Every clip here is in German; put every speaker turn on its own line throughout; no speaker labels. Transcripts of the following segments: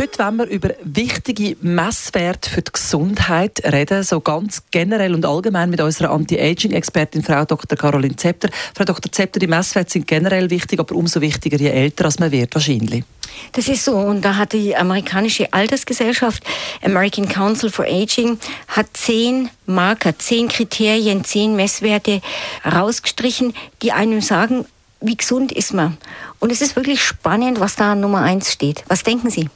Heute wollen wir über wichtige Messwerte für die Gesundheit reden, so ganz generell und allgemein mit unserer Anti-Aging-Expertin Frau Dr. Caroline Zepter. Frau Dr. Zepter, die Messwerte sind generell wichtig, aber umso wichtiger, je älter man wird wahrscheinlich.
Das ist so und da hat die amerikanische Altersgesellschaft American Council for Aging hat zehn Marker, zehn Kriterien, zehn Messwerte rausgestrichen, die einem sagen, wie gesund ist man. Und es ist wirklich spannend, was da an Nummer eins steht. Was denken Sie?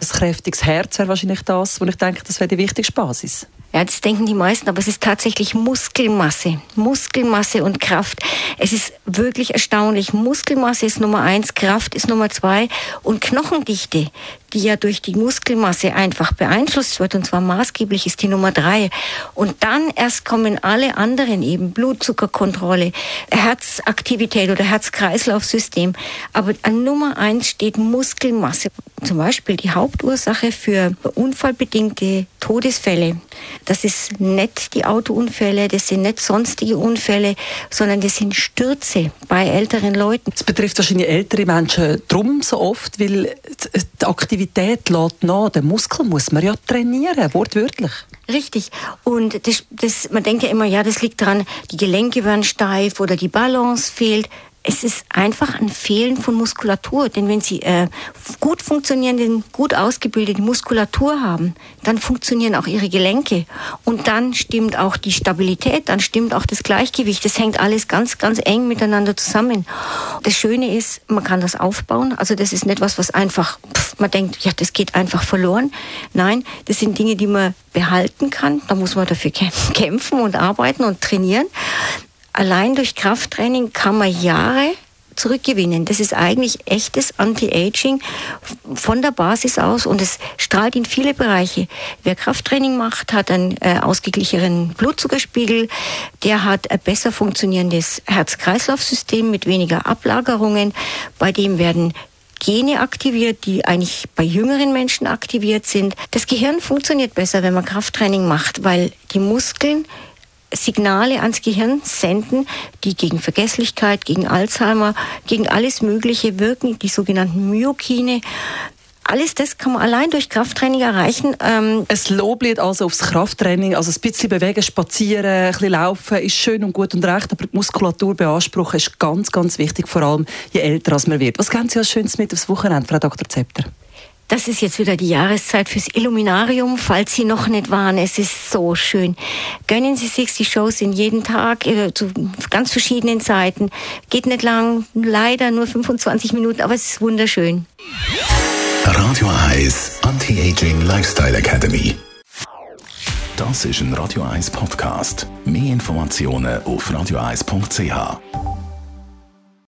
Ein kräftiges Herz wäre wahrscheinlich das, wo ich denke, das wäre die wichtigste Basis.
Ja, das denken die meisten, aber es ist tatsächlich Muskelmasse. Muskelmasse und Kraft. Es ist wirklich erstaunlich. Muskelmasse ist Nummer eins, Kraft ist Nummer zwei und Knochendichte, die ja durch die Muskelmasse einfach beeinflusst wird, und zwar maßgeblich ist die Nummer drei. Und dann erst kommen alle anderen eben, Blutzuckerkontrolle, Herzaktivität oder Herz-Kreislauf-System. Aber an Nummer eins steht Muskelmasse. Zum Beispiel die Hauptursache für unfallbedingte Todesfälle das ist nicht die Autounfälle, das sind nicht sonstige Unfälle, sondern das sind Stürze bei älteren Leuten.
Es betrifft wahrscheinlich ältere Menschen drum so oft, weil die Aktivität lädt nach. Den Muskel muss man ja trainieren, wortwörtlich.
Richtig. Und das, das, man denkt ja immer, ja, das liegt daran, die Gelenke werden steif oder die Balance fehlt es ist einfach ein Fehlen von Muskulatur. Denn wenn Sie äh, gut funktionierende, gut ausgebildete Muskulatur haben, dann funktionieren auch Ihre Gelenke. Und dann stimmt auch die Stabilität, dann stimmt auch das Gleichgewicht. Das hängt alles ganz, ganz eng miteinander zusammen. Das Schöne ist, man kann das aufbauen. Also das ist nicht was, was einfach, pff, man denkt, ja, das geht einfach verloren. Nein, das sind Dinge, die man behalten kann. Da muss man dafür kämpfen und arbeiten und trainieren allein durch Krafttraining kann man Jahre zurückgewinnen. Das ist eigentlich echtes Anti-Aging von der Basis aus und es strahlt in viele Bereiche. Wer Krafttraining macht, hat einen äh, ausgeglichenen Blutzuckerspiegel, der hat ein besser funktionierendes Herz-Kreislauf-System mit weniger Ablagerungen, bei dem werden Gene aktiviert, die eigentlich bei jüngeren Menschen aktiviert sind. Das Gehirn funktioniert besser, wenn man Krafttraining macht, weil die Muskeln Signale ans Gehirn senden, die gegen Vergesslichkeit, gegen Alzheimer, gegen alles Mögliche wirken, die sogenannten Myokine. Alles das kann man allein durch Krafttraining erreichen.
Ähm es Loblied also aufs Krafttraining, also ein bisschen bewegen, spazieren, ein bisschen laufen ist schön und gut und recht, aber die Muskulatur beanspruchen ist ganz, ganz wichtig, vor allem je älter man wird. Was kennen Sie als Schönes mit aufs Wochenende, Frau Dr. Zepter?
Das ist jetzt wieder die Jahreszeit fürs Illuminarium, falls Sie noch nicht waren. Es ist so schön. Gönnen Sie sich, die Shows sind jeden Tag äh, zu ganz verschiedenen Zeiten. Geht nicht lang, leider nur 25 Minuten, aber es ist wunderschön.
Radio Eyes Anti-Aging Lifestyle Academy. Das ist ein Radio 1 Podcast. Mehr Informationen auf radioeis.ch.